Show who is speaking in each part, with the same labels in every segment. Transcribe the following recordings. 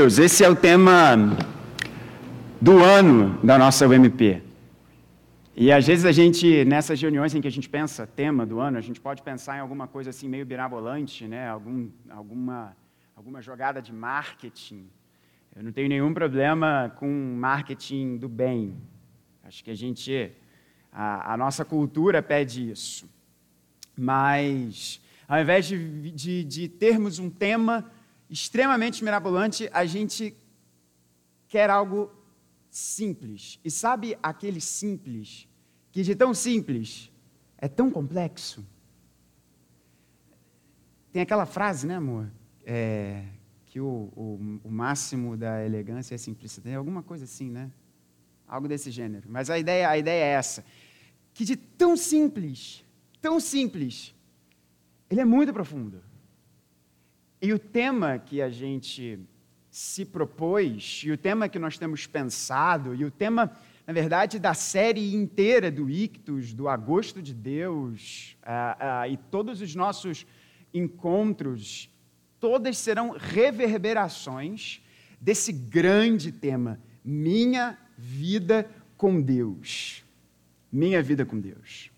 Speaker 1: Deus, esse é o tema do ano da nossa UMP. E às vezes a gente, nessas reuniões em que a gente pensa tema do ano, a gente pode pensar em alguma coisa assim meio birabolante, né? Algum, alguma, alguma jogada de marketing. Eu não tenho nenhum problema com marketing do bem. Acho que a gente, a, a nossa cultura pede isso. Mas, ao invés de, de, de termos um tema extremamente mirabolante, a gente quer algo simples. E sabe aquele simples, que de tão simples é tão complexo? Tem aquela frase, né, amor? É, que o, o, o, máximo da elegância é simplicidade. Alguma coisa assim, né? Algo desse gênero. Mas a ideia, a ideia é essa. Que de tão simples, tão simples, ele é muito profundo. E o tema que a gente se propôs, e o tema que nós temos pensado, e o tema, na verdade, da série inteira do Ictus, do Agosto de Deus, uh, uh, e todos os nossos encontros, todas serão reverberações desse grande tema, minha vida com Deus. Minha vida com Deus.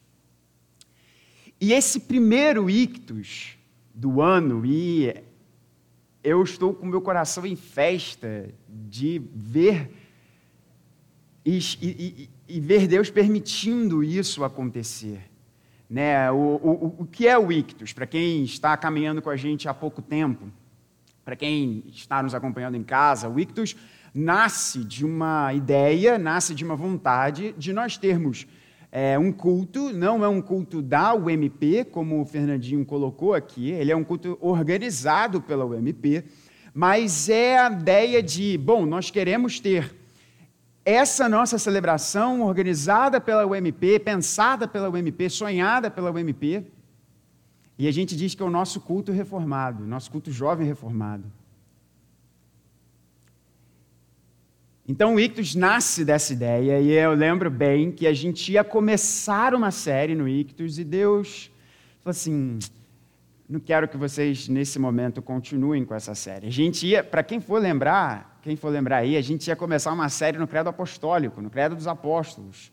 Speaker 1: E esse primeiro ictus do ano, e eu estou com meu coração em festa de ver e, e, e ver Deus permitindo isso acontecer. Né? O, o, o que é o ictus? Para quem está caminhando com a gente há pouco tempo, para quem está nos acompanhando em casa, o ictus nasce de uma ideia, nasce de uma vontade de nós termos é um culto, não é um culto da UMP, como o Fernandinho colocou aqui, ele é um culto organizado pela UMP, mas é a ideia de, bom, nós queremos ter essa nossa celebração organizada pela UMP, pensada pela UMP, sonhada pela UMP, e a gente diz que é o nosso culto reformado, nosso culto jovem reformado. Então o Ictus nasce dessa ideia, e eu lembro bem que a gente ia começar uma série no Ictus, e Deus falou assim: não quero que vocês nesse momento continuem com essa série. A gente ia, para quem for lembrar, quem for lembrar aí, a gente ia começar uma série no Credo Apostólico, no Credo dos Apóstolos,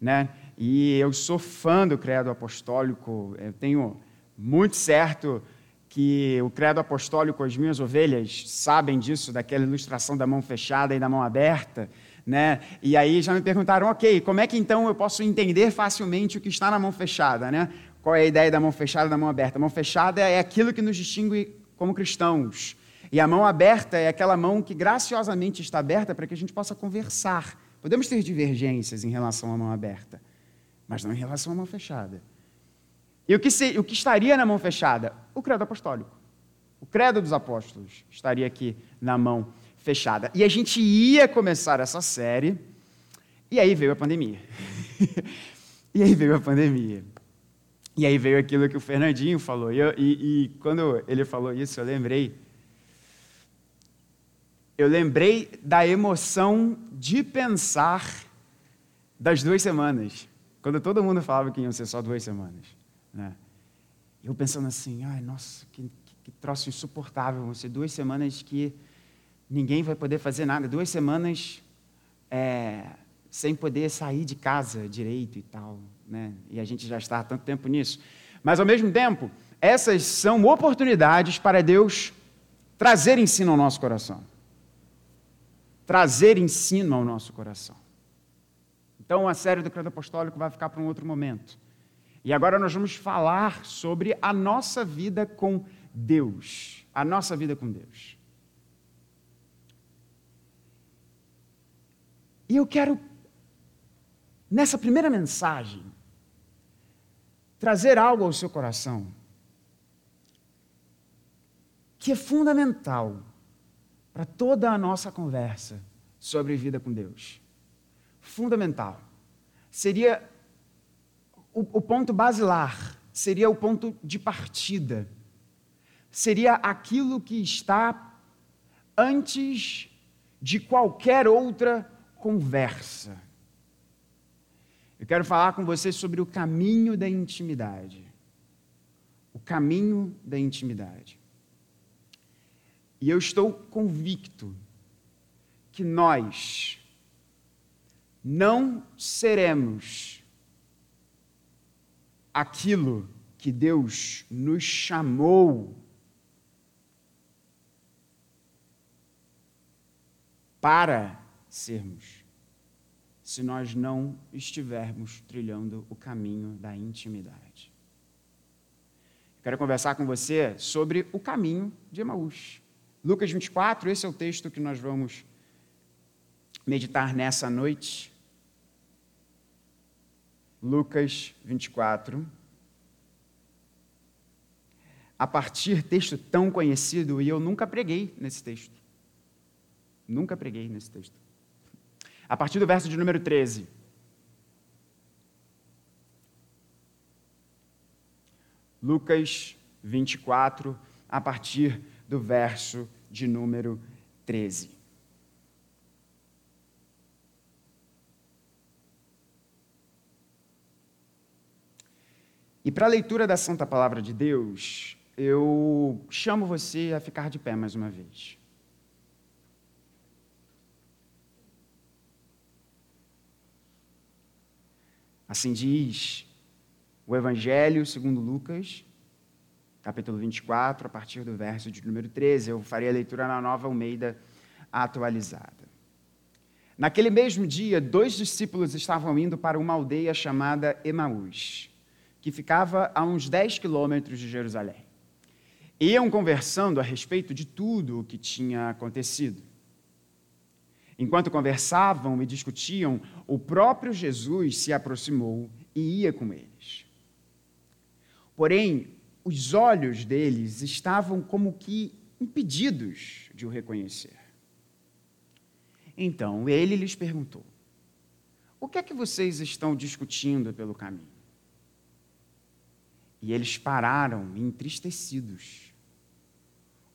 Speaker 1: né? E eu sou fã do Credo Apostólico, eu tenho muito certo que o credo apostólico, as minhas ovelhas sabem disso, daquela ilustração da mão fechada e da mão aberta, né? E aí já me perguntaram, ok, como é que então eu posso entender facilmente o que está na mão fechada, né? Qual é a ideia da mão fechada e da mão aberta? A mão fechada é aquilo que nos distingue como cristãos. E a mão aberta é aquela mão que graciosamente está aberta para que a gente possa conversar. Podemos ter divergências em relação à mão aberta, mas não em relação à mão fechada. E o que, se, o que estaria na mão fechada? O credo apostólico. O credo dos apóstolos estaria aqui na mão fechada. E a gente ia começar essa série, e aí veio a pandemia. e aí veio a pandemia. E aí veio aquilo que o Fernandinho falou. E, eu, e, e quando ele falou isso, eu lembrei. Eu lembrei da emoção de pensar das duas semanas. Quando todo mundo falava que iam ser só duas semanas. Né? Eu pensando assim, ai, nossa, que, que, troço insuportável, vão ser duas semanas que ninguém vai poder fazer nada, duas semanas é, sem poder sair de casa direito e tal, né? E a gente já está há tanto tempo nisso. Mas ao mesmo tempo, essas são oportunidades para Deus trazer ensino ao nosso coração. Trazer ensino ao nosso coração. Então a série do Credo Apostólico vai ficar para um outro momento. E agora nós vamos falar sobre a nossa vida com Deus. A nossa vida com Deus. E eu quero, nessa primeira mensagem, trazer algo ao seu coração que é fundamental para toda a nossa conversa sobre vida com Deus. Fundamental. Seria o, o ponto basilar, seria o ponto de partida. Seria aquilo que está antes de qualquer outra conversa. Eu quero falar com você sobre o caminho da intimidade. O caminho da intimidade. E eu estou convicto que nós não seremos aquilo que Deus nos chamou para sermos, se nós não estivermos trilhando o caminho da intimidade. Quero conversar com você sobre o caminho de Emaús. Lucas 24, esse é o texto que nós vamos meditar nessa noite. Lucas 24. A partir texto tão conhecido, e eu nunca preguei nesse texto. Nunca preguei nesse texto. A partir do verso de número 13. Lucas 24, a partir do verso de número 13. E para a leitura da Santa Palavra de Deus, eu chamo você a ficar de pé mais uma vez. Assim diz o Evangelho segundo Lucas, capítulo 24, a partir do verso de número 13. Eu farei a leitura na nova Almeida atualizada. Naquele mesmo dia, dois discípulos estavam indo para uma aldeia chamada Emaús, que ficava a uns 10 quilômetros de Jerusalém. Iam conversando a respeito de tudo o que tinha acontecido. Enquanto conversavam e discutiam, o próprio Jesus se aproximou e ia com eles. Porém, os olhos deles estavam como que impedidos de o reconhecer. Então ele lhes perguntou: O que é que vocês estão discutindo pelo caminho? E eles pararam entristecidos.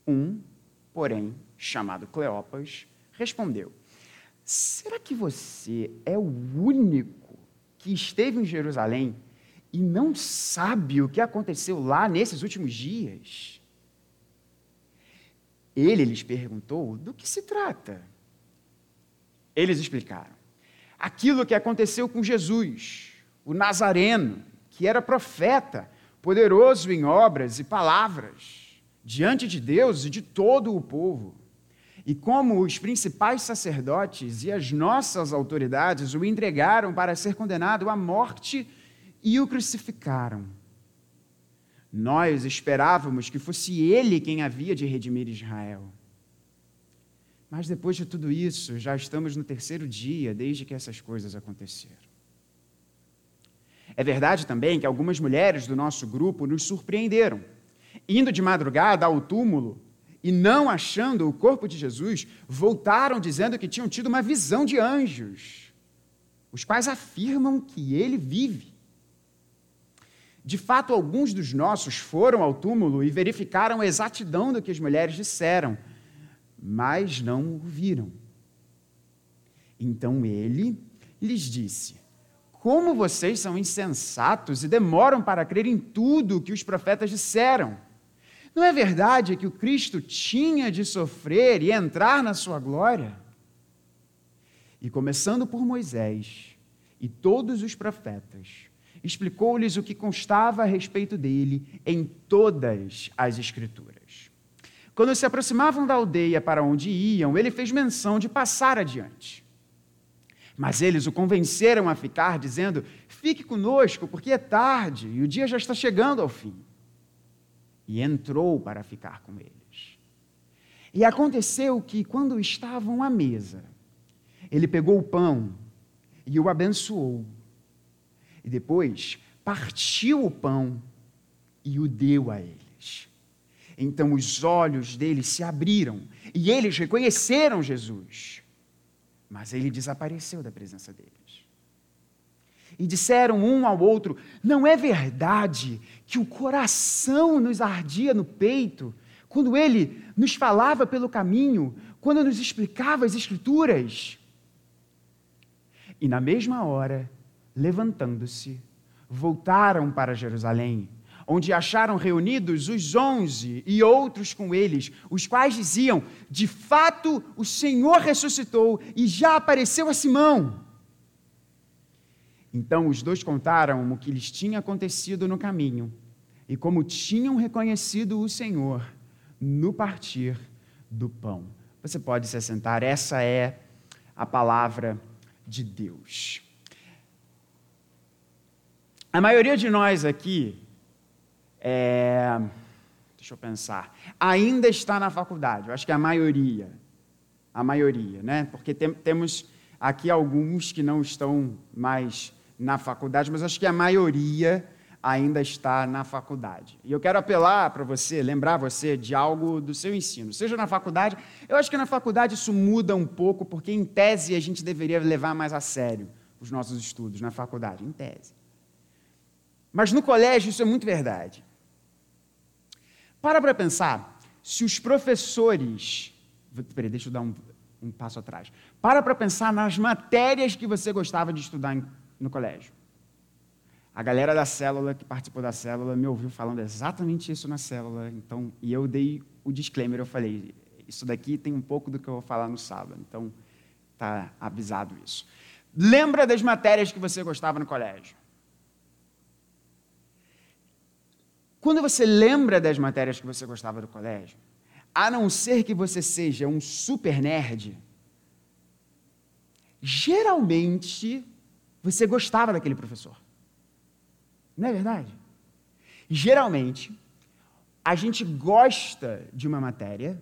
Speaker 1: Um, porém, chamado Cleopas, respondeu: Será que você é o único que esteve em Jerusalém e não sabe o que aconteceu lá nesses últimos dias? Ele lhes perguntou do que se trata. Eles explicaram. Aquilo que aconteceu com Jesus, o Nazareno, que era profeta, poderoso em obras e palavras, diante de Deus e de todo o povo. E como os principais sacerdotes e as nossas autoridades o entregaram para ser condenado à morte e o crucificaram. Nós esperávamos que fosse ele quem havia de redimir Israel. Mas depois de tudo isso, já estamos no terceiro dia desde que essas coisas aconteceram. É verdade também que algumas mulheres do nosso grupo nos surpreenderam. Indo de madrugada ao túmulo, e não achando o corpo de Jesus, voltaram dizendo que tinham tido uma visão de anjos, os quais afirmam que ele vive. De fato, alguns dos nossos foram ao túmulo e verificaram a exatidão do que as mulheres disseram, mas não o viram. Então ele lhes disse: Como vocês são insensatos e demoram para crer em tudo o que os profetas disseram? Não é verdade que o Cristo tinha de sofrer e entrar na sua glória? E começando por Moisés e todos os profetas, explicou-lhes o que constava a respeito dele em todas as Escrituras. Quando se aproximavam da aldeia para onde iam, ele fez menção de passar adiante. Mas eles o convenceram a ficar, dizendo: Fique conosco, porque é tarde e o dia já está chegando ao fim e entrou para ficar com eles. E aconteceu que, quando estavam à mesa, ele pegou o pão e o abençoou. E depois partiu o pão e o deu a eles. Então os olhos deles se abriram e eles reconheceram Jesus. Mas ele desapareceu da presença deles e disseram um ao outro: Não é verdade que o coração nos ardia no peito quando ele nos falava pelo caminho, quando nos explicava as Escrituras? E na mesma hora, levantando-se, voltaram para Jerusalém, onde acharam reunidos os onze e outros com eles, os quais diziam: De fato, o Senhor ressuscitou e já apareceu a Simão. Então os dois contaram o que lhes tinha acontecido no caminho e como tinham reconhecido o Senhor no partir do pão. Você pode se assentar, essa é a palavra de Deus. A maioria de nós aqui, é, deixa eu pensar, ainda está na faculdade. Eu acho que a maioria, a maioria, né? Porque tem, temos aqui alguns que não estão mais na faculdade, mas acho que a maioria ainda está na faculdade. E eu quero apelar para você, lembrar você de algo do seu ensino, seja na faculdade. Eu acho que na faculdade isso muda um pouco, porque em tese a gente deveria levar mais a sério os nossos estudos na faculdade, em tese. Mas no colégio isso é muito verdade. Para para pensar, se os professores. Peraí, deixa eu dar um, um passo atrás. Para para pensar nas matérias que você gostava de estudar em, no colégio. A galera da célula que participou da célula me ouviu falando exatamente isso na célula, então, e eu dei o disclaimer, eu falei, isso daqui tem um pouco do que eu vou falar no sábado, então tá avisado isso. Lembra das matérias que você gostava no colégio? Quando você lembra das matérias que você gostava do colégio, a não ser que você seja um super nerd, geralmente você gostava daquele professor. Não é verdade? Geralmente, a gente gosta de uma matéria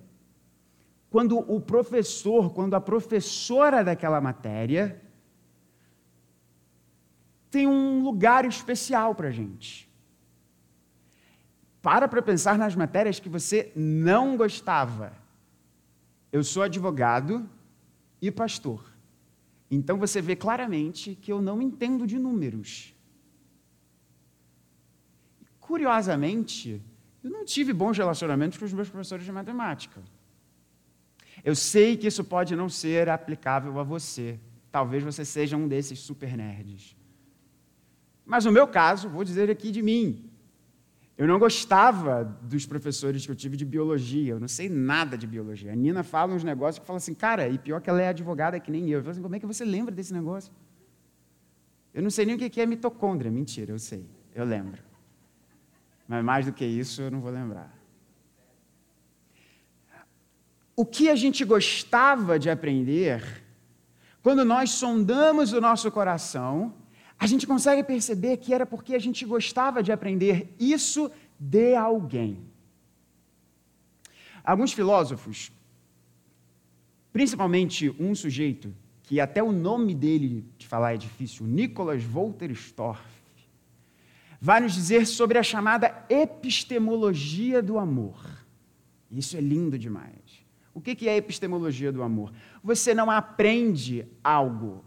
Speaker 1: quando o professor, quando a professora daquela matéria tem um lugar especial para a gente. Para para pensar nas matérias que você não gostava. Eu sou advogado e pastor. Então você vê claramente que eu não entendo de números. Curiosamente, eu não tive bons relacionamentos com os meus professores de matemática. Eu sei que isso pode não ser aplicável a você. Talvez você seja um desses super nerds. Mas no meu caso, vou dizer aqui de mim. Eu não gostava dos professores que eu tive de biologia, eu não sei nada de biologia. A Nina fala uns negócios que fala assim, cara, e pior que ela é advogada que nem eu. Eu falo assim, como é que você lembra desse negócio? Eu não sei nem o que é mitocôndria. Mentira, eu sei, eu lembro. Mas mais do que isso, eu não vou lembrar. O que a gente gostava de aprender, quando nós sondamos o nosso coração, a gente consegue perceber que era porque a gente gostava de aprender isso de alguém. Alguns filósofos, principalmente um sujeito que até o nome dele de falar é difícil, Nicholas Wolterstorff, vai nos dizer sobre a chamada epistemologia do amor. Isso é lindo demais. O que é a epistemologia do amor? Você não aprende algo,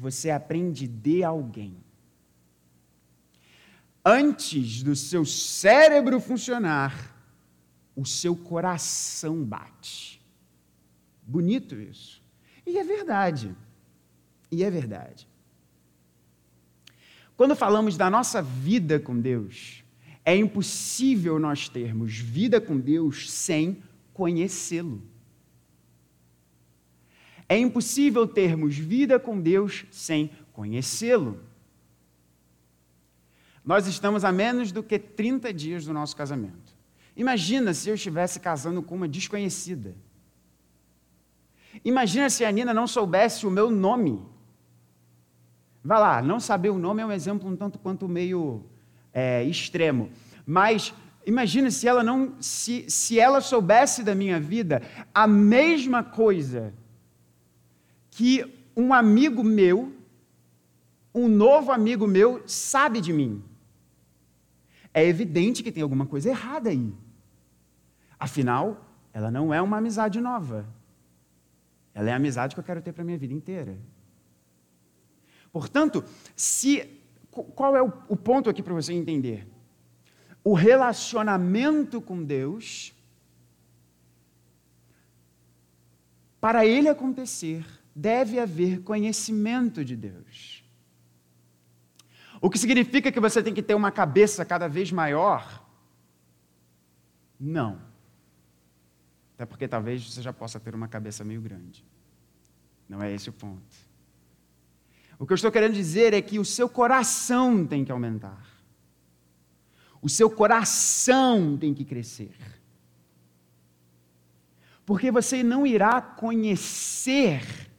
Speaker 1: você aprende de alguém. Antes do seu cérebro funcionar, o seu coração bate. Bonito isso. E é verdade. E é verdade. Quando falamos da nossa vida com Deus, é impossível nós termos vida com Deus sem conhecê-lo. É impossível termos vida com Deus sem conhecê-lo. Nós estamos a menos do que 30 dias do nosso casamento. Imagina se eu estivesse casando com uma desconhecida. Imagina se a Nina não soubesse o meu nome. Vá lá, não saber o nome é um exemplo um tanto quanto meio é, extremo. Mas imagine se ela não, se, se ela soubesse da minha vida a mesma coisa que um amigo meu, um novo amigo meu, sabe de mim. É evidente que tem alguma coisa errada aí. Afinal, ela não é uma amizade nova. Ela é a amizade que eu quero ter para minha vida inteira. Portanto, se qual é o, o ponto aqui para você entender? O relacionamento com Deus, para ele acontecer, deve haver conhecimento de Deus. O que significa que você tem que ter uma cabeça cada vez maior? Não. Até porque talvez você já possa ter uma cabeça meio grande. Não é esse o ponto. O que eu estou querendo dizer é que o seu coração tem que aumentar. O seu coração tem que crescer. Porque você não irá conhecer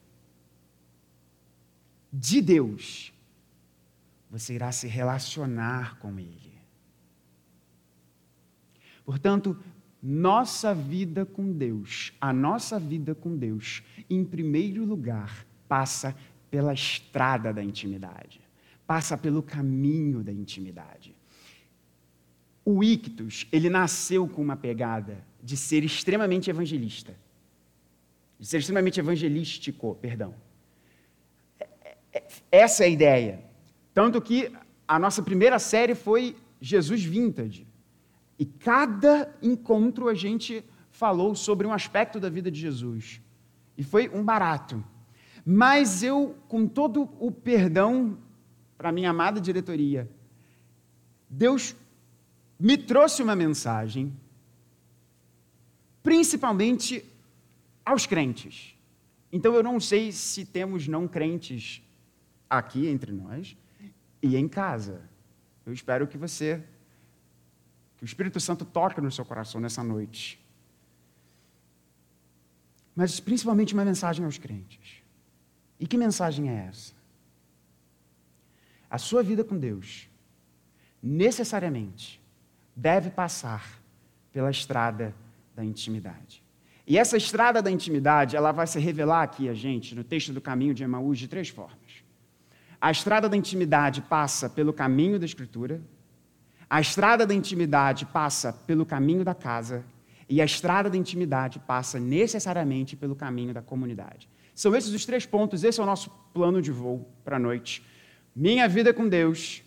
Speaker 1: de Deus, você irá se relacionar com Ele. Portanto, nossa vida com Deus, a nossa vida com Deus, em primeiro lugar, passa pela estrada da intimidade, passa pelo caminho da intimidade. O Ictus, ele nasceu com uma pegada de ser extremamente evangelista, de ser extremamente evangelístico, perdão. Essa é a ideia. Tanto que a nossa primeira série foi Jesus Vintage. E cada encontro a gente falou sobre um aspecto da vida de Jesus. E foi um barato. Mas eu, com todo o perdão para minha amada diretoria, Deus me trouxe uma mensagem, principalmente aos crentes. Então eu não sei se temos não crentes aqui entre nós e em casa. Eu espero que você, que o Espírito Santo toque no seu coração nessa noite. Mas principalmente uma mensagem aos crentes. E que mensagem é essa? A sua vida com Deus, necessariamente, deve passar pela estrada da intimidade. E essa estrada da intimidade, ela vai se revelar aqui a gente, no texto do caminho de Emaús, de três formas. A estrada da intimidade passa pelo caminho da Escritura, a estrada da intimidade passa pelo caminho da casa, e a estrada da intimidade passa necessariamente pelo caminho da comunidade. São esses os três pontos, esse é o nosso plano de voo para a noite. Minha vida com Deus,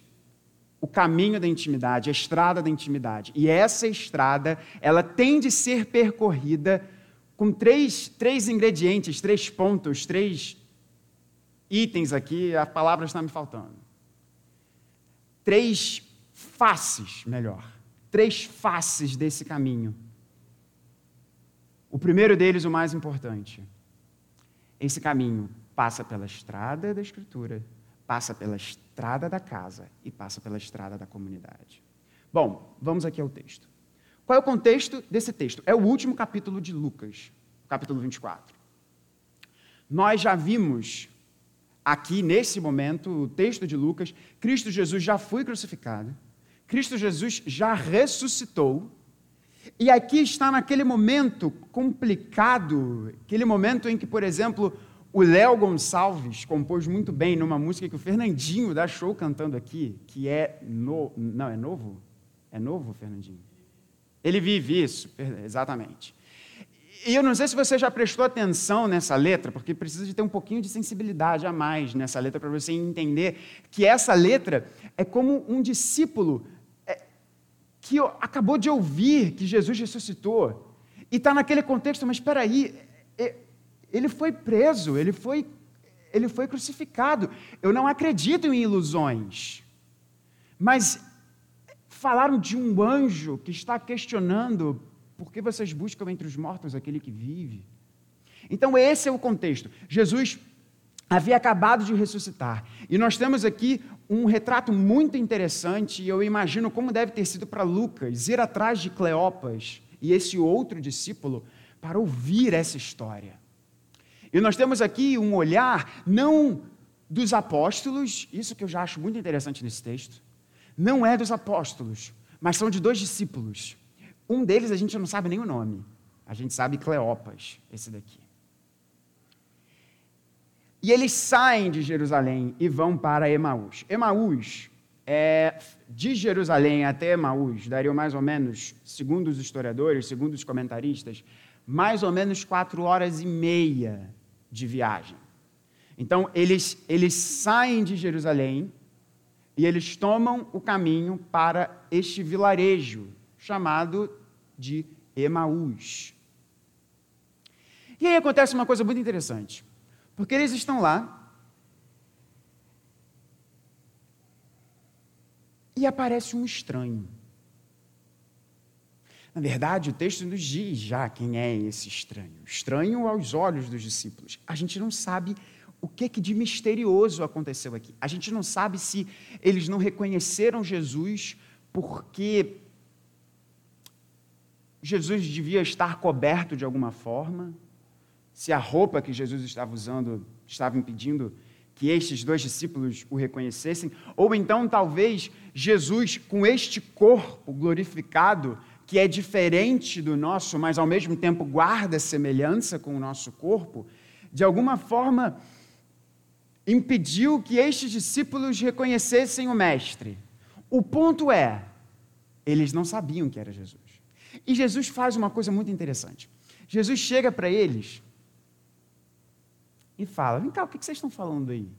Speaker 1: o caminho da intimidade, a estrada da intimidade. E essa estrada, ela tem de ser percorrida com três, três ingredientes, três pontos, três itens aqui, a palavra está me faltando. Três faces, melhor. Três faces desse caminho. O primeiro deles, o mais importante. Esse caminho passa pela estrada da Escritura, passa pela estrada da casa e passa pela estrada da comunidade. Bom, vamos aqui ao texto. Qual é o contexto desse texto? É o último capítulo de Lucas, capítulo 24. Nós já vimos aqui, nesse momento, o texto de Lucas, Cristo Jesus já foi crucificado, Cristo Jesus já ressuscitou, e aqui está naquele momento complicado, aquele momento em que, por exemplo, o Léo Gonçalves compôs muito bem numa música que o Fernandinho da Show cantando aqui, que é no, não é novo, é novo, Fernandinho. Ele vive isso, exatamente. E eu não sei se você já prestou atenção nessa letra, porque precisa de ter um pouquinho de sensibilidade a mais nessa letra para você entender que essa letra é como um discípulo é, que acabou de ouvir que Jesus ressuscitou e está naquele contexto, mas espera aí, é, ele foi preso, ele foi, ele foi crucificado. Eu não acredito em ilusões, mas falaram de um anjo que está questionando por que vocês buscam entre os mortos aquele que vive? Então, esse é o contexto. Jesus havia acabado de ressuscitar. E nós temos aqui um retrato muito interessante, e eu imagino como deve ter sido para Lucas ir atrás de Cleopas e esse outro discípulo para ouvir essa história. E nós temos aqui um olhar não dos apóstolos, isso que eu já acho muito interessante nesse texto, não é dos apóstolos, mas são de dois discípulos. Um deles a gente não sabe nem o nome. A gente sabe Cleopas, esse daqui. E eles saem de Jerusalém e vão para Emaús. Emaús, é, de Jerusalém até Emaús, daria mais ou menos, segundo os historiadores, segundo os comentaristas, mais ou menos quatro horas e meia de viagem. Então, eles, eles saem de Jerusalém e eles tomam o caminho para este vilarejo chamado de Emaús. E aí acontece uma coisa muito interessante, porque eles estão lá, e aparece um estranho. Na verdade, o texto nos diz já quem é esse estranho. Estranho aos olhos dos discípulos. A gente não sabe o que, que de misterioso aconteceu aqui. A gente não sabe se eles não reconheceram Jesus porque Jesus devia estar coberto de alguma forma, se a roupa que Jesus estava usando estava impedindo que estes dois discípulos o reconhecessem, ou então talvez Jesus, com este corpo glorificado, que é diferente do nosso, mas ao mesmo tempo guarda semelhança com o nosso corpo, de alguma forma impediu que estes discípulos reconhecessem o Mestre. O ponto é, eles não sabiam que era Jesus. E Jesus faz uma coisa muito interessante. Jesus chega para eles e fala: Vem cá, o que vocês estão falando aí?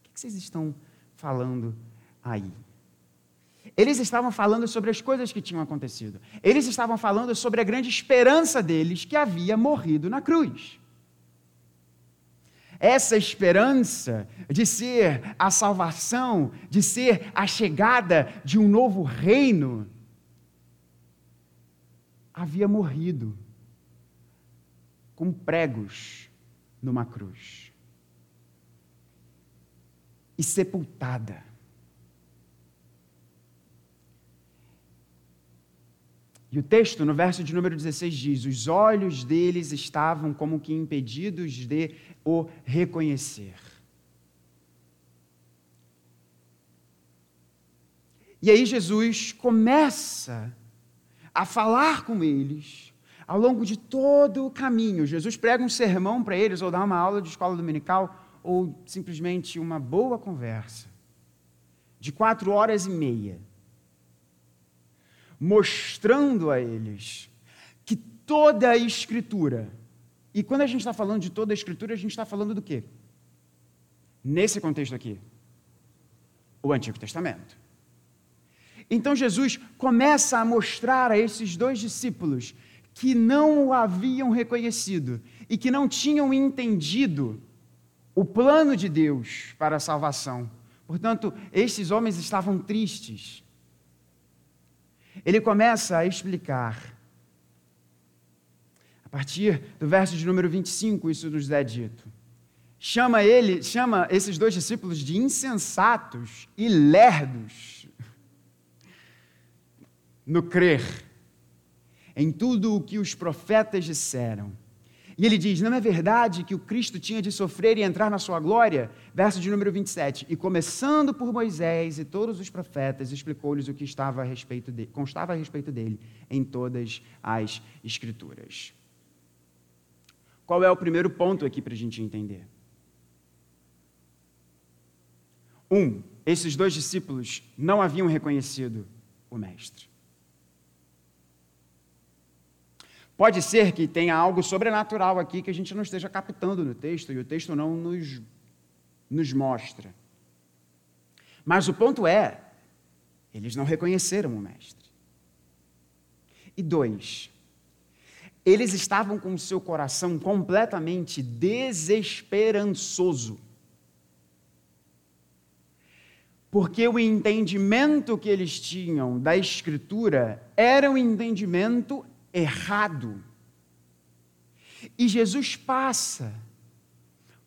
Speaker 1: O que vocês estão falando aí? Eles estavam falando sobre as coisas que tinham acontecido. Eles estavam falando sobre a grande esperança deles que havia morrido na cruz. Essa esperança de ser a salvação, de ser a chegada de um novo reino, havia morrido com pregos numa cruz e sepultada. E o texto, no verso de número 16, diz: Os olhos deles estavam como que impedidos de o reconhecer. E aí Jesus começa a falar com eles ao longo de todo o caminho. Jesus prega um sermão para eles, ou dá uma aula de escola dominical, ou simplesmente uma boa conversa, de quatro horas e meia mostrando a eles que toda a Escritura, e quando a gente está falando de toda a Escritura, a gente está falando do quê? Nesse contexto aqui, o Antigo Testamento. Então Jesus começa a mostrar a esses dois discípulos que não o haviam reconhecido e que não tinham entendido o plano de Deus para a salvação. Portanto, estes homens estavam tristes ele começa a explicar. A partir do verso de número 25, isso nos é dito. Chama ele, chama esses dois discípulos de insensatos e lerdos no crer em tudo o que os profetas disseram e ele diz: Não é verdade que o Cristo tinha de sofrer e entrar na sua glória? Verso de número 27. E começando por Moisés e todos os profetas, explicou-lhes o que estava a respeito de, constava a respeito dele em todas as Escrituras. Qual é o primeiro ponto aqui para a gente entender? Um, esses dois discípulos não haviam reconhecido o Mestre. Pode ser que tenha algo sobrenatural aqui que a gente não esteja captando no texto e o texto não nos, nos mostra. Mas o ponto é, eles não reconheceram o Mestre. E dois, eles estavam com o seu coração completamente desesperançoso. Porque o entendimento que eles tinham da Escritura era um entendimento errado. E Jesus passa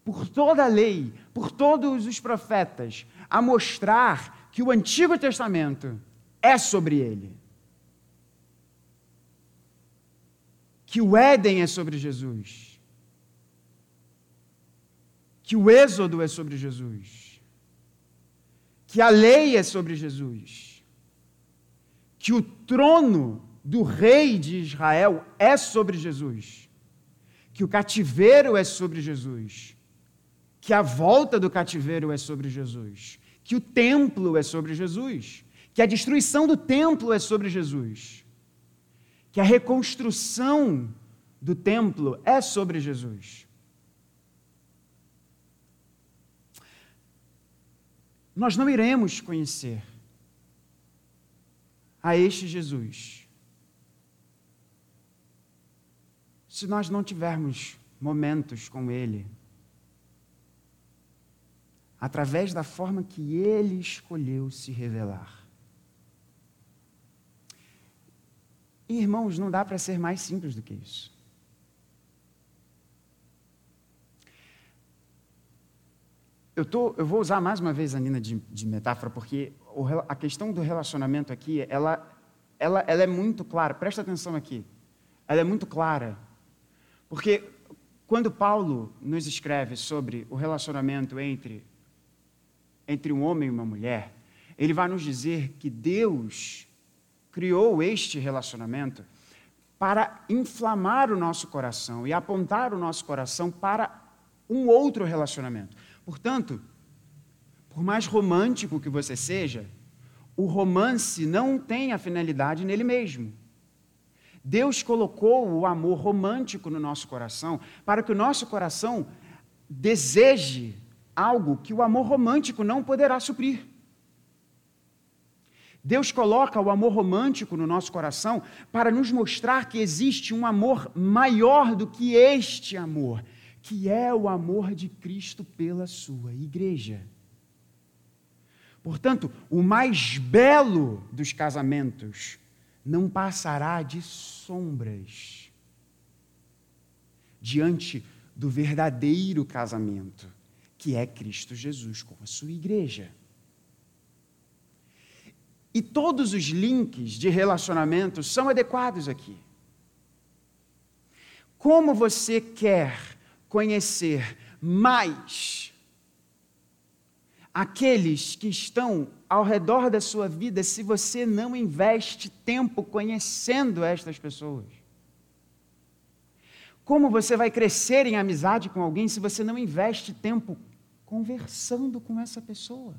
Speaker 1: por toda a lei, por todos os profetas, a mostrar que o Antigo Testamento é sobre ele. Que o Éden é sobre Jesus. Que o Êxodo é sobre Jesus. Que a lei é sobre Jesus. Que o trono do rei de Israel é sobre Jesus, que o cativeiro é sobre Jesus, que a volta do cativeiro é sobre Jesus, que o templo é sobre Jesus, que a destruição do templo é sobre Jesus, que a reconstrução do templo é sobre Jesus. Nós não iremos conhecer a este Jesus se nós não tivermos momentos com Ele, através da forma que ele escolheu se revelar. irmãos, não dá para ser mais simples do que isso. Eu, tô, eu vou usar mais uma vez a Nina de, de metáfora, porque o, a questão do relacionamento aqui, ela, ela, ela é muito clara. Presta atenção aqui. Ela é muito clara. Porque quando Paulo nos escreve sobre o relacionamento entre entre um homem e uma mulher, ele vai nos dizer que Deus criou este relacionamento para inflamar o nosso coração e apontar o nosso coração para um outro relacionamento. Portanto, por mais romântico que você seja, o romance não tem a finalidade nele mesmo. Deus colocou o amor romântico no nosso coração para que o nosso coração deseje algo que o amor romântico não poderá suprir. Deus coloca o amor romântico no nosso coração para nos mostrar que existe um amor maior do que este amor, que é o amor de Cristo pela sua igreja. Portanto, o mais belo dos casamentos não passará de sombras diante do verdadeiro casamento que é Cristo Jesus com a sua igreja. E todos os links de relacionamento são adequados aqui. Como você quer conhecer mais aqueles que estão ao redor da sua vida se você não investe tempo conhecendo estas pessoas? Como você vai crescer em amizade com alguém se você não investe tempo conversando com essa pessoa.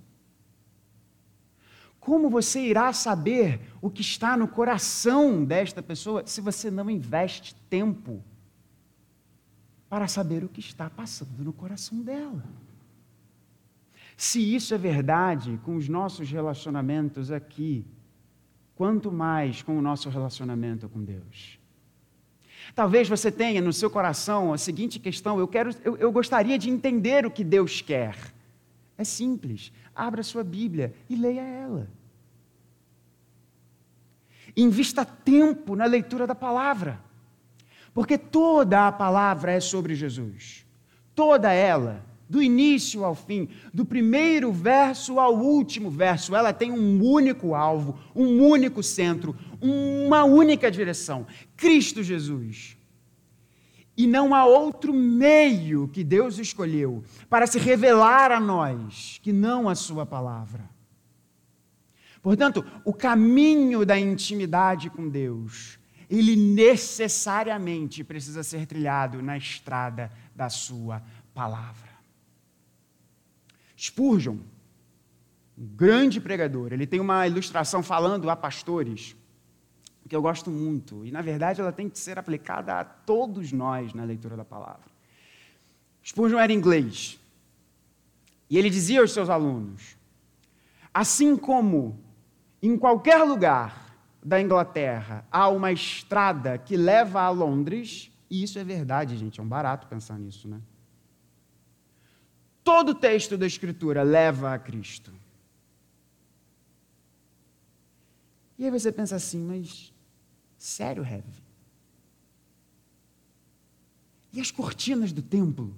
Speaker 1: Como você irá saber o que está no coração desta pessoa se você não investe tempo para saber o que está passando no coração dela? Se isso é verdade com os nossos relacionamentos aqui, quanto mais com o nosso relacionamento com Deus. Talvez você tenha no seu coração a seguinte questão: eu, quero, eu, eu gostaria de entender o que Deus quer. É simples. Abra sua Bíblia e leia ela. Invista tempo na leitura da palavra. Porque toda a palavra é sobre Jesus. Toda ela do início ao fim, do primeiro verso ao último verso, ela tem um único alvo, um único centro, uma única direção: Cristo Jesus. E não há outro meio que Deus escolheu para se revelar a nós que não a Sua palavra. Portanto, o caminho da intimidade com Deus, ele necessariamente precisa ser trilhado na estrada da Sua palavra. Spurgeon, um grande pregador, ele tem uma ilustração falando a pastores, que eu gosto muito, e na verdade ela tem que ser aplicada a todos nós na leitura da palavra. Spurgeon era inglês, e ele dizia aos seus alunos: assim como em qualquer lugar da Inglaterra há uma estrada que leva a Londres, e isso é verdade, gente, é um barato pensar nisso, né? Todo texto da Escritura leva a Cristo. E aí você pensa assim, mas sério, Heavy? E as cortinas do templo?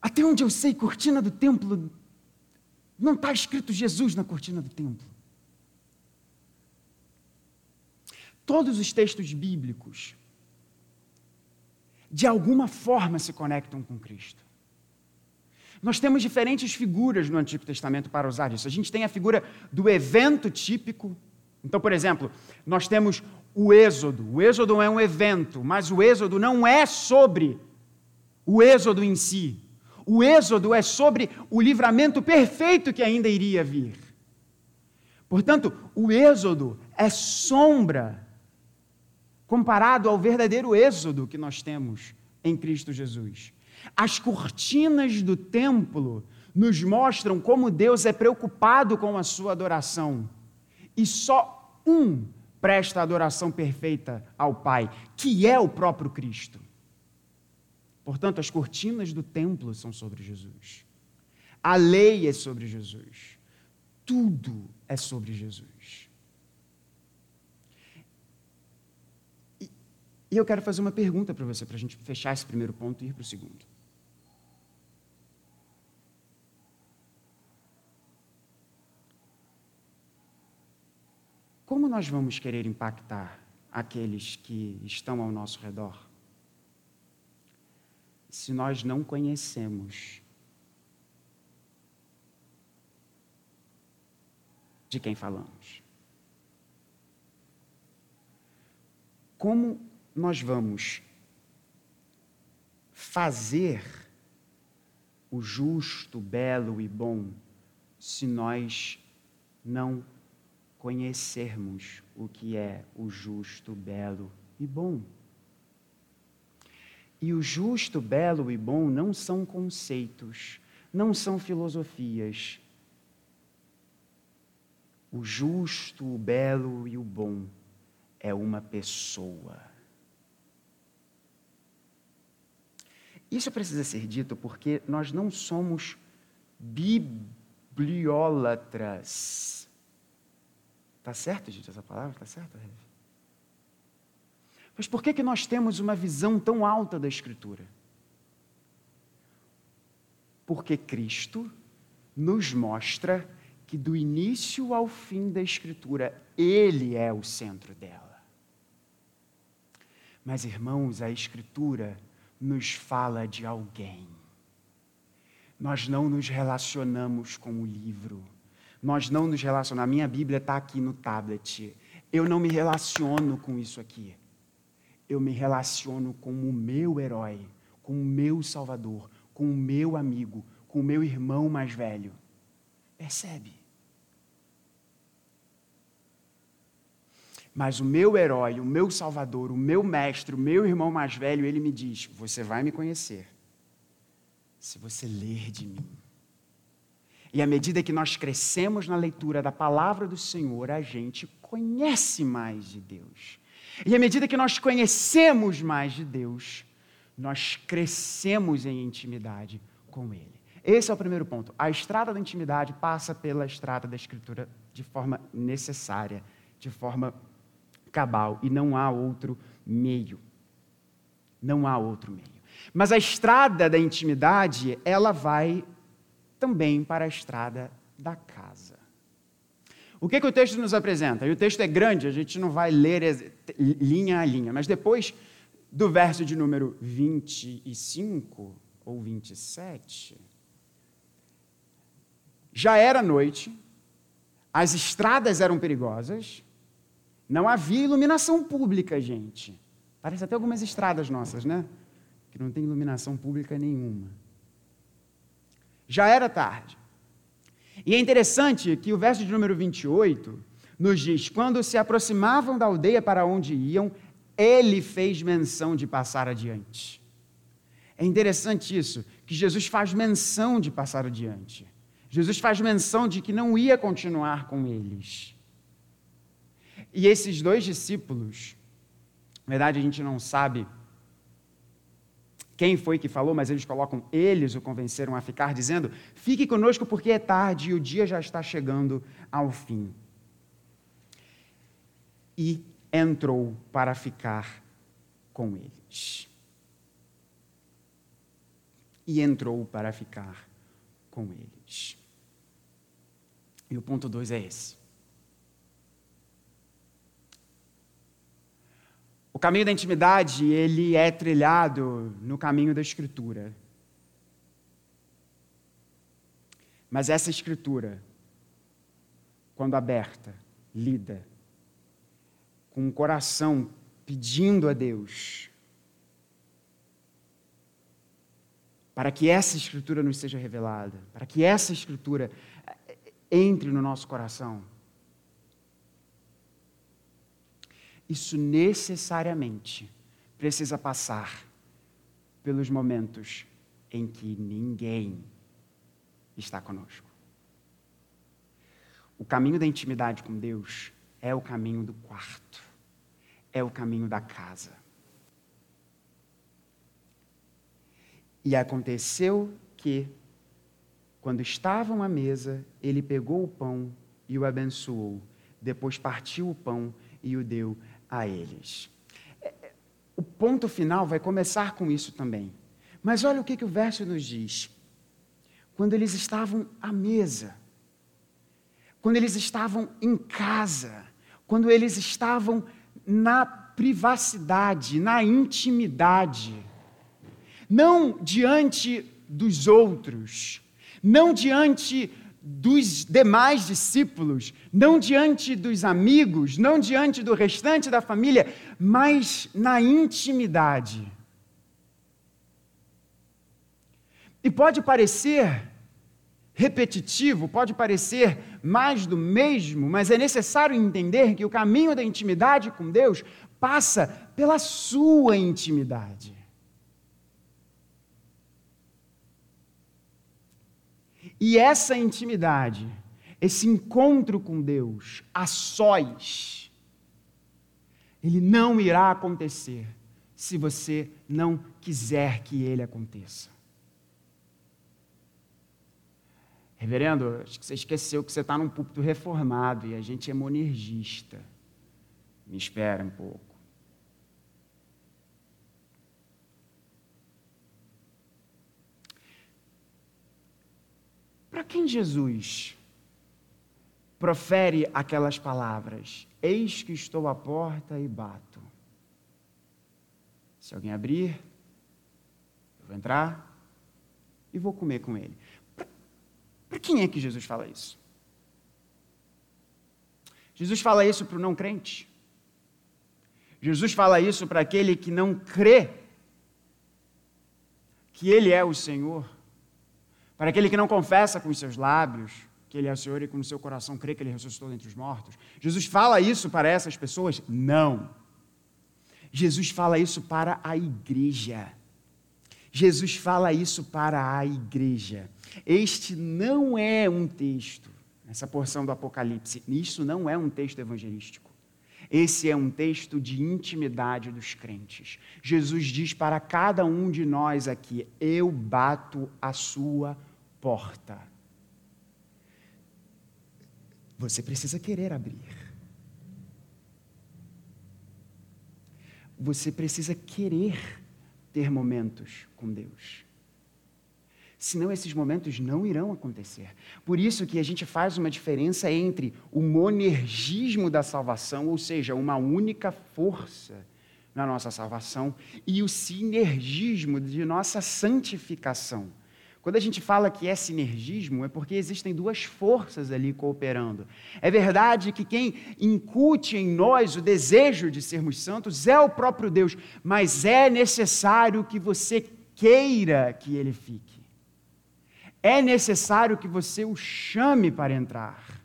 Speaker 1: Até onde eu sei, cortina do templo, não está escrito Jesus na cortina do templo. Todos os textos bíblicos de alguma forma se conectam com Cristo. Nós temos diferentes figuras no Antigo Testamento para usar isso. A gente tem a figura do evento típico. Então, por exemplo, nós temos o Êxodo. O Êxodo é um evento, mas o Êxodo não é sobre o Êxodo em si. O Êxodo é sobre o livramento perfeito que ainda iria vir. Portanto, o Êxodo é sombra comparado ao verdadeiro êxodo que nós temos em Cristo Jesus. As cortinas do templo nos mostram como Deus é preocupado com a sua adoração. E só um presta adoração perfeita ao Pai, que é o próprio Cristo. Portanto, as cortinas do templo são sobre Jesus. A lei é sobre Jesus. Tudo é sobre Jesus. E, e eu quero fazer uma pergunta para você, para a gente fechar esse primeiro ponto e ir para o segundo. Como nós vamos querer impactar aqueles que estão ao nosso redor? Se nós não conhecemos de quem falamos. Como nós vamos fazer o justo, belo e bom se nós não conhecermos o que é o justo, belo e bom? E o justo, belo e bom não são conceitos, não são filosofias, o justo, o belo e o bom é uma pessoa. Isso precisa ser dito porque nós não somos bibliólatras. Tá certo, gente, essa palavra? Tá certo? Mas por que, que nós temos uma visão tão alta da Escritura? Porque Cristo nos mostra que do início ao fim da Escritura, Ele é o centro dela. Mas, irmãos, a Escritura nos fala de alguém. Nós não nos relacionamos com o livro. Nós não nos relacionamos. A minha Bíblia está aqui no tablet. Eu não me relaciono com isso aqui. Eu me relaciono com o meu herói, com o meu Salvador, com o meu amigo, com o meu irmão mais velho. Percebe? Mas o meu herói, o meu salvador, o meu mestre, o meu irmão mais velho, ele me diz: Você vai me conhecer se você ler de mim. E à medida que nós crescemos na leitura da palavra do Senhor, a gente conhece mais de Deus. E à medida que nós conhecemos mais de Deus, nós crescemos em intimidade com Ele. Esse é o primeiro ponto. A estrada da intimidade passa pela estrada da Escritura de forma necessária, de forma cabal e não há outro meio. Não há outro meio. Mas a estrada da intimidade, ela vai também para a estrada da casa. O que, que o texto nos apresenta? E o texto é grande, a gente não vai ler linha a linha, mas depois do verso de número 25 ou 27, já era noite, as estradas eram perigosas, não havia iluminação pública, gente. Parece até algumas estradas nossas, né? Que não tem iluminação pública nenhuma. Já era tarde. E é interessante que o verso de número 28 nos diz: quando se aproximavam da aldeia para onde iam, ele fez menção de passar adiante. É interessante isso, que Jesus faz menção de passar adiante. Jesus faz menção de que não ia continuar com eles. E esses dois discípulos, na verdade a gente não sabe quem foi que falou, mas eles colocam, eles o convenceram a ficar, dizendo: Fique conosco porque é tarde e o dia já está chegando ao fim. E entrou para ficar com eles. E entrou para ficar com eles. E o ponto dois é esse. O caminho da intimidade, ele é trilhado no caminho da escritura. Mas essa escritura, quando aberta, lida, com o coração pedindo a Deus, para que essa escritura nos seja revelada, para que essa escritura entre no nosso coração, isso necessariamente precisa passar pelos momentos em que ninguém está conosco. O caminho da intimidade com Deus é o caminho do quarto, é o caminho da casa. E aconteceu que, quando estavam à mesa, ele pegou o pão e o abençoou. Depois partiu o pão e o deu a eles. É, é, o ponto final vai começar com isso também. Mas olha o que, que o verso nos diz. Quando eles estavam à mesa, quando eles estavam em casa, quando eles estavam na privacidade, na intimidade, não diante dos outros, não diante dos demais discípulos, não diante dos amigos, não diante do restante da família, mas na intimidade. E pode parecer repetitivo, pode parecer mais do mesmo, mas é necessário entender que o caminho da intimidade com Deus passa pela sua intimidade. E essa intimidade, esse encontro com Deus, a sós, ele não irá acontecer se você não quiser que ele aconteça. Reverendo, acho que você esqueceu que você está num púlpito reformado e a gente é monergista. Me espera um pouco. Para quem Jesus profere aquelas palavras? Eis que estou à porta e bato. Se alguém abrir, eu vou entrar e vou comer com ele. Para quem é que Jesus fala isso? Jesus fala isso para o não crente. Jesus fala isso para aquele que não crê que Ele é o Senhor. Para aquele que não confessa com os seus lábios que Ele é o Senhor e com o seu coração crê que Ele ressuscitou dentre os mortos. Jesus fala isso para essas pessoas? Não. Jesus fala isso para a igreja. Jesus fala isso para a igreja. Este não é um texto, essa porção do Apocalipse, isso não é um texto evangelístico. Esse é um texto de intimidade dos crentes. Jesus diz para cada um de nós aqui: Eu bato a sua porta. Você precisa querer abrir. Você precisa querer ter momentos com Deus. Senão esses momentos não irão acontecer. Por isso que a gente faz uma diferença entre o monergismo da salvação, ou seja, uma única força na nossa salvação, e o sinergismo de nossa santificação. Quando a gente fala que é sinergismo, é porque existem duas forças ali cooperando. É verdade que quem incute em nós o desejo de sermos santos é o próprio Deus, mas é necessário que você queira que ele fique. É necessário que você o chame para entrar.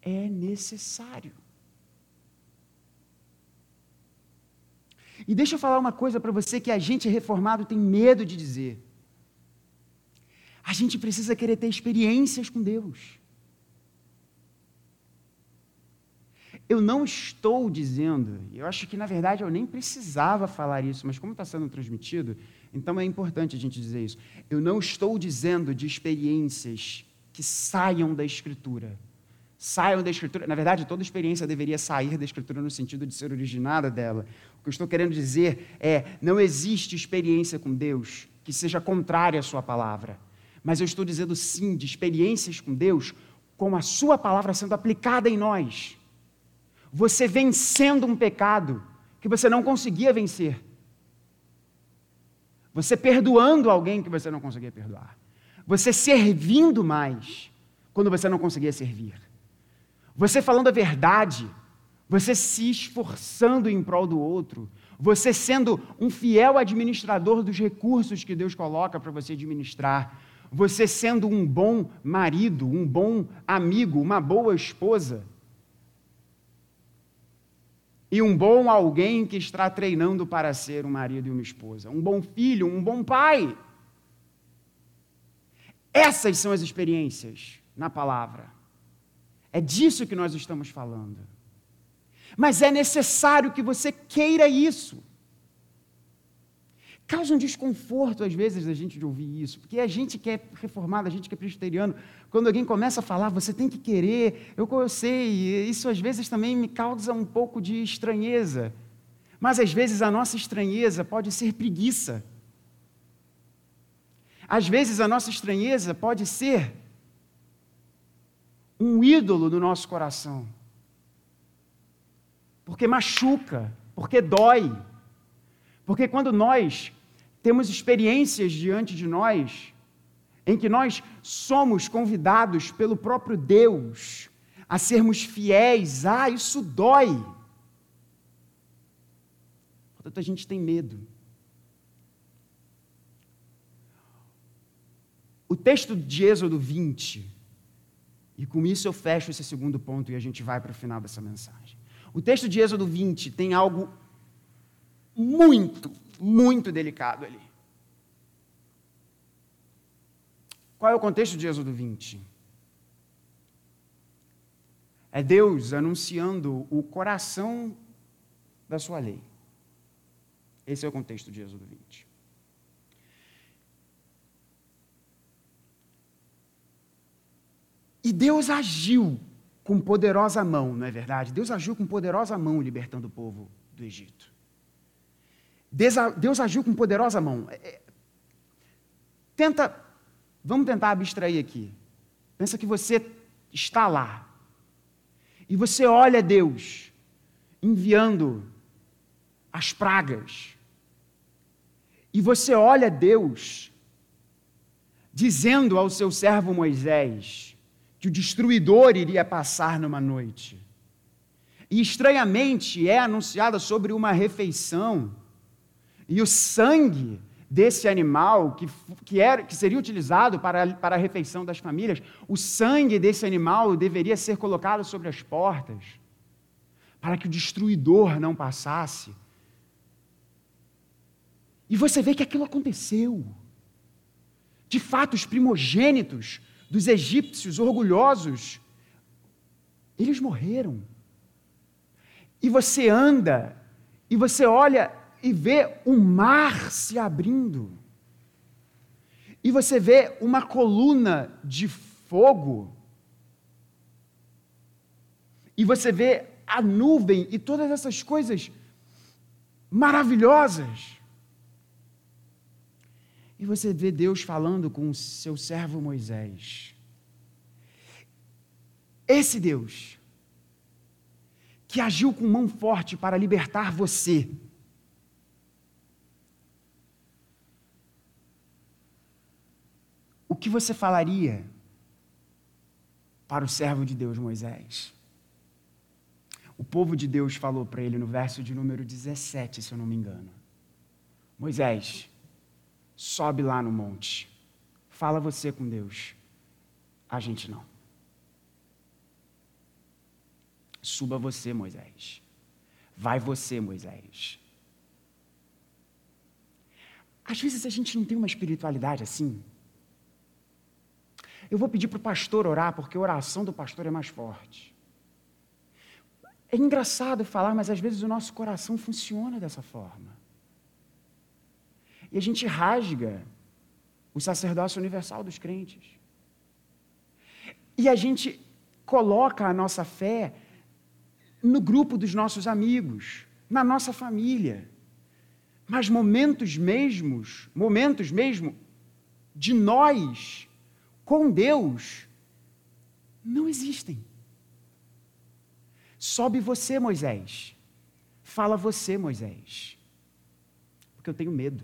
Speaker 1: É necessário. E deixa eu falar uma coisa para você que a gente reformado tem medo de dizer. A gente precisa querer ter experiências com Deus. Eu não estou dizendo, eu acho que na verdade eu nem precisava falar isso, mas como está sendo transmitido, então é importante a gente dizer isso. Eu não estou dizendo de experiências que saiam da Escritura. Saiam da Escritura. Na verdade, toda experiência deveria sair da Escritura no sentido de ser originada dela. O que eu estou querendo dizer é: não existe experiência com Deus que seja contrária à Sua palavra mas eu estou dizendo sim de experiências com Deus, com a Sua palavra sendo aplicada em nós. Você vencendo um pecado que você não conseguia vencer. Você perdoando alguém que você não conseguia perdoar. Você servindo mais quando você não conseguia servir. Você falando a verdade. Você se esforçando em prol do outro. Você sendo um fiel administrador dos recursos que Deus coloca para você administrar você sendo um bom marido, um bom amigo, uma boa esposa. E um bom alguém que está treinando para ser um marido e uma esposa. Um bom filho, um bom pai. Essas são as experiências na palavra. É disso que nós estamos falando. Mas é necessário que você queira isso. Causa um desconforto, às vezes, a gente de ouvir isso, porque a gente que é reformado, a gente que é presbiteriano, quando alguém começa a falar, você tem que querer, eu, eu sei, isso às vezes também me causa um pouco de estranheza. Mas às vezes a nossa estranheza pode ser preguiça. Às vezes a nossa estranheza pode ser um ídolo no nosso coração. Porque machuca, porque dói. Porque quando nós temos experiências diante de nós, em que nós somos convidados pelo próprio Deus a sermos fiéis, ah, isso dói. Portanto, a gente tem medo. O texto de Êxodo 20, e com isso eu fecho esse segundo ponto e a gente vai para o final dessa mensagem. O texto de Êxodo 20 tem algo muito, muito delicado ali. Qual é o contexto de Êxodo 20? É Deus anunciando o coração da sua lei. Esse é o contexto de Êxodo 20. E Deus agiu com poderosa mão, não é verdade? Deus agiu com poderosa mão libertando o povo do Egito. Deus agiu com poderosa mão. É, é, tenta, vamos tentar abstrair aqui. Pensa que você está lá e você olha Deus enviando as pragas. E você olha Deus dizendo ao seu servo Moisés que o destruidor iria passar numa noite. E estranhamente é anunciada sobre uma refeição e o sangue desse animal, que, que, era, que seria utilizado para, para a refeição das famílias, o sangue desse animal deveria ser colocado sobre as portas, para que o destruidor não passasse. E você vê que aquilo aconteceu. De fato, os primogênitos dos egípcios orgulhosos, eles morreram. E você anda, e você olha e vê o mar se abrindo. E você vê uma coluna de fogo. E você vê a nuvem e todas essas coisas maravilhosas. E você vê Deus falando com o seu servo Moisés. Esse Deus, que agiu com mão forte para libertar você, que você falaria para o servo de Deus Moisés? O povo de Deus falou para ele no verso de número 17, se eu não me engano: Moisés, sobe lá no monte, fala você com Deus, a gente não. Suba você, Moisés. Vai você, Moisés. Às vezes a gente não tem uma espiritualidade assim. Eu vou pedir para o pastor orar, porque a oração do pastor é mais forte. É engraçado falar, mas às vezes o nosso coração funciona dessa forma. E a gente rasga o sacerdócio universal dos crentes. E a gente coloca a nossa fé no grupo dos nossos amigos, na nossa família. Mas momentos mesmos, momentos mesmo de nós com Deus não existem. Sobe você, Moisés. Fala você, Moisés. Porque eu tenho medo.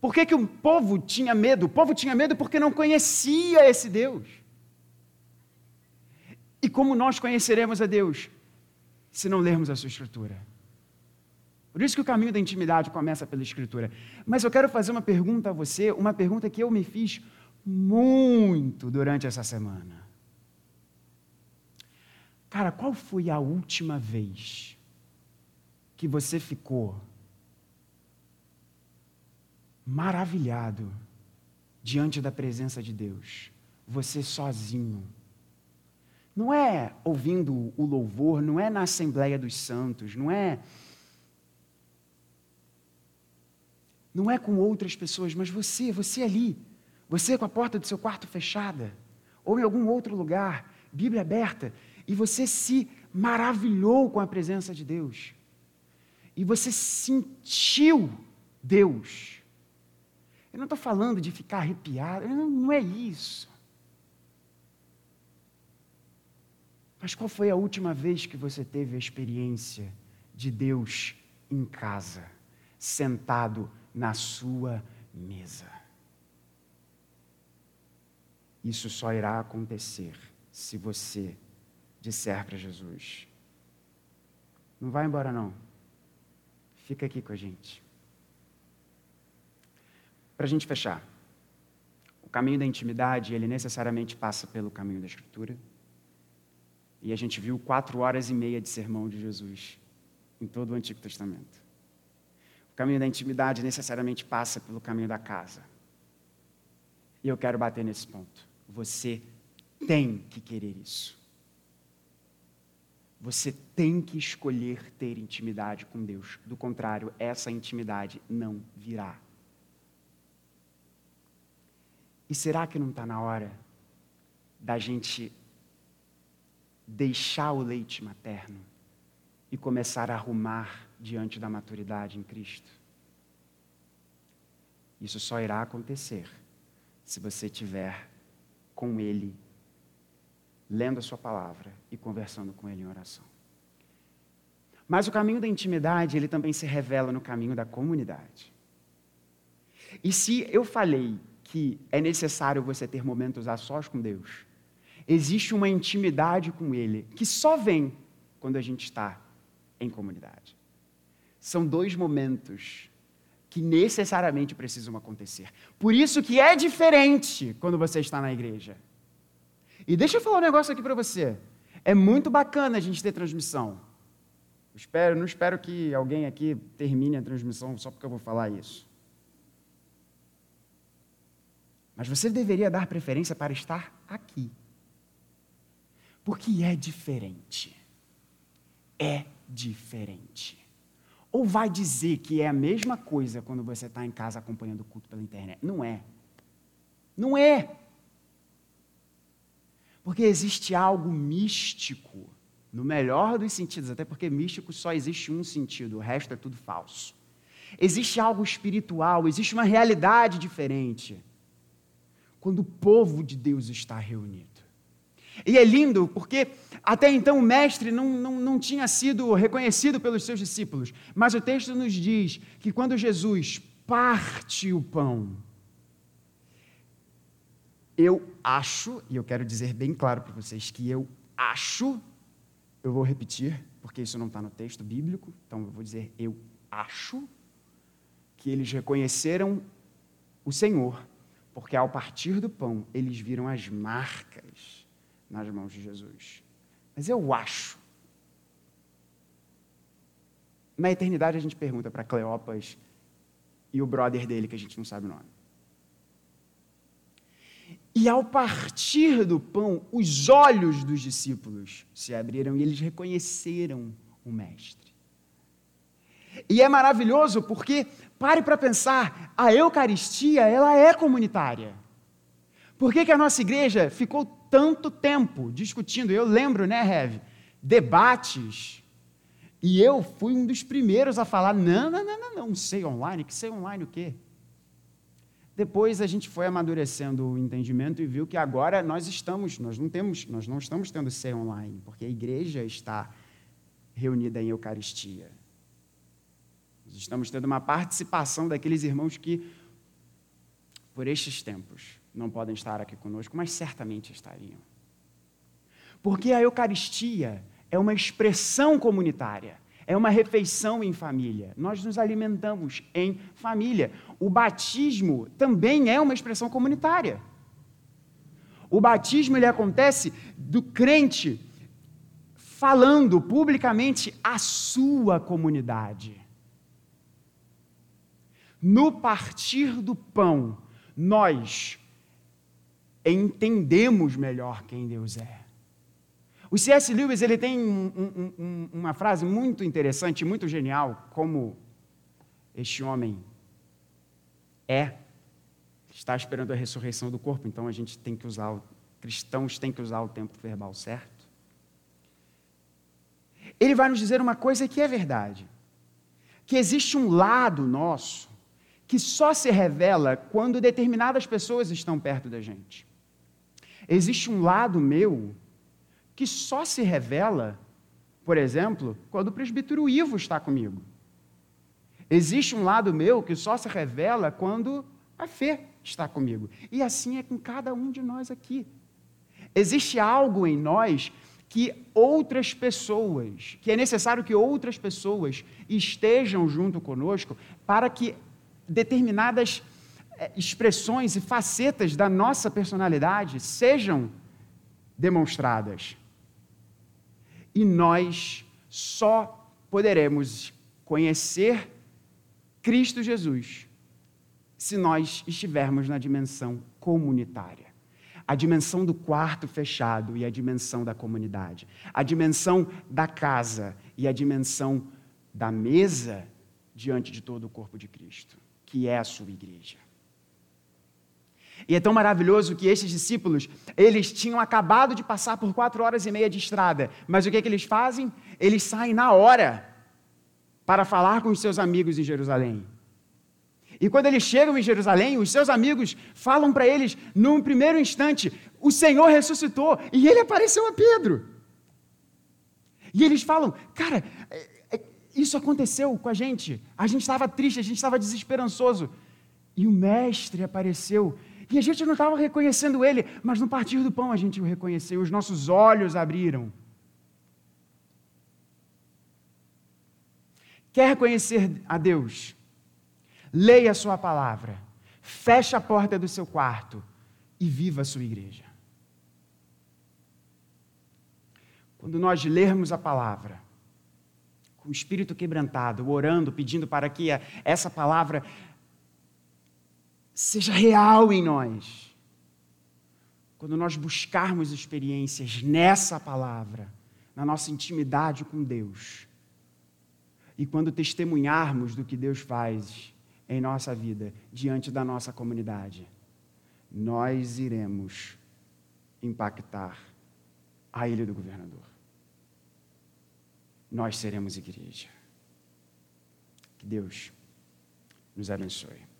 Speaker 1: Por que, que o povo tinha medo? O povo tinha medo porque não conhecia esse Deus. E como nós conheceremos a Deus se não lermos a sua Escritura? Por isso que o caminho da intimidade começa pela Escritura. Mas eu quero fazer uma pergunta a você, uma pergunta que eu me fiz muito durante essa semana. Cara, qual foi a última vez que você ficou maravilhado diante da presença de Deus? Você sozinho. Não é ouvindo o louvor, não é na Assembleia dos Santos, não é Não é com outras pessoas, mas você, você ali. Você com a porta do seu quarto fechada. Ou em algum outro lugar, Bíblia aberta. E você se maravilhou com a presença de Deus. E você sentiu Deus. Eu não estou falando de ficar arrepiado, não, não é isso. Mas qual foi a última vez que você teve a experiência de Deus em casa, sentado na sua mesa? Isso só irá acontecer se você disser para Jesus: Não vai embora, não. Fica aqui com a gente. Para a gente fechar, o caminho da intimidade, ele necessariamente passa pelo caminho da Escritura. E a gente viu quatro horas e meia de sermão de Jesus em todo o Antigo Testamento. O caminho da intimidade necessariamente passa pelo caminho da casa. E eu quero bater nesse ponto. Você tem que querer isso. Você tem que escolher ter intimidade com Deus. Do contrário, essa intimidade não virá. E será que não está na hora da gente deixar o leite materno e começar a arrumar diante da maturidade em Cristo? Isso só irá acontecer se você tiver com Ele, lendo a Sua palavra e conversando com Ele em oração. Mas o caminho da intimidade, ele também se revela no caminho da comunidade. E se eu falei que é necessário você ter momentos a sós com Deus. Existe uma intimidade com Ele que só vem quando a gente está em comunidade. São dois momentos que necessariamente precisam acontecer. Por isso que é diferente quando você está na igreja. E deixa eu falar um negócio aqui para você. É muito bacana a gente ter transmissão. Eu espero, não espero que alguém aqui termine a transmissão só porque eu vou falar isso. Mas você deveria dar preferência para estar aqui. Porque é diferente. É diferente. Ou vai dizer que é a mesma coisa quando você está em casa acompanhando o culto pela internet? Não é. Não é. Porque existe algo místico, no melhor dos sentidos, até porque místico só existe um sentido, o resto é tudo falso. Existe algo espiritual, existe uma realidade diferente quando o povo de Deus está reunido. E é lindo porque até então o mestre não, não, não tinha sido reconhecido pelos seus discípulos, mas o texto nos diz que quando Jesus parte o pão, eu acho, e eu quero dizer bem claro para vocês que eu acho, eu vou repetir, porque isso não está no texto bíblico, então eu vou dizer eu acho, que eles reconheceram o Senhor porque ao partir do pão, eles viram as marcas nas mãos de Jesus. Mas eu acho. Na eternidade a gente pergunta para Cleopas e o brother dele, que a gente não sabe o nome. E ao partir do pão, os olhos dos discípulos se abriram e eles reconheceram o Mestre. E é maravilhoso porque Pare para pensar, a Eucaristia, ela é comunitária. Por que, que a nossa igreja ficou tanto tempo discutindo? Eu lembro, né, Rev? Debates. E eu fui um dos primeiros a falar: não, não, não, não, não, sei online, que sei online o quê? Depois a gente foi amadurecendo o entendimento e viu que agora nós estamos, nós não temos, nós não estamos tendo ser online, porque a igreja está reunida em Eucaristia. Estamos tendo uma participação daqueles irmãos que, por estes tempos, não podem estar aqui conosco, mas certamente estariam. Porque a Eucaristia é uma expressão comunitária, é uma refeição em família. Nós nos alimentamos em família. O batismo também é uma expressão comunitária. O batismo ele acontece do crente falando publicamente à sua comunidade. No partir do pão, nós entendemos melhor quem Deus é. O C.S. Lewis ele tem um, um, um, uma frase muito interessante, muito genial, como este homem é, está esperando a ressurreição do corpo, então a gente tem que usar, cristãos têm que usar o tempo verbal certo. Ele vai nos dizer uma coisa que é verdade: que existe um lado nosso que só se revela quando determinadas pessoas estão perto da gente. Existe um lado meu que só se revela, por exemplo, quando o presbítero Ivo está comigo. Existe um lado meu que só se revela quando a fé está comigo. E assim é com cada um de nós aqui. Existe algo em nós que outras pessoas, que é necessário que outras pessoas estejam junto conosco para que determinadas expressões e facetas da nossa personalidade sejam demonstradas. E nós só poderemos conhecer Cristo Jesus se nós estivermos na dimensão comunitária. A dimensão do quarto fechado e a dimensão da comunidade. A dimensão da casa e a dimensão da mesa diante de todo o corpo de Cristo, que é a sua igreja. E é tão maravilhoso que estes discípulos, eles tinham acabado de passar por quatro horas e meia de estrada, mas o que, é que eles fazem? Eles saem na hora para falar com os seus amigos em Jerusalém. E quando eles chegam em Jerusalém, os seus amigos falam para eles, num primeiro instante, o Senhor ressuscitou e ele apareceu a Pedro. E eles falam, cara, é, é, isso aconteceu com a gente. A gente estava triste, a gente estava desesperançoso. E o Mestre apareceu. E a gente não estava reconhecendo ele, mas no partir do pão a gente o reconheceu, os nossos olhos abriram. Quer conhecer a Deus? leia a sua palavra, feche a porta do seu quarto e viva a sua igreja. Quando nós lermos a palavra, com o espírito quebrantado, orando, pedindo para que essa palavra seja real em nós. Quando nós buscarmos experiências nessa palavra, na nossa intimidade com Deus, e quando testemunharmos do que Deus faz em nossa vida, diante da nossa comunidade, nós iremos impactar a ilha do governador. Nós seremos igreja. Que Deus nos abençoe.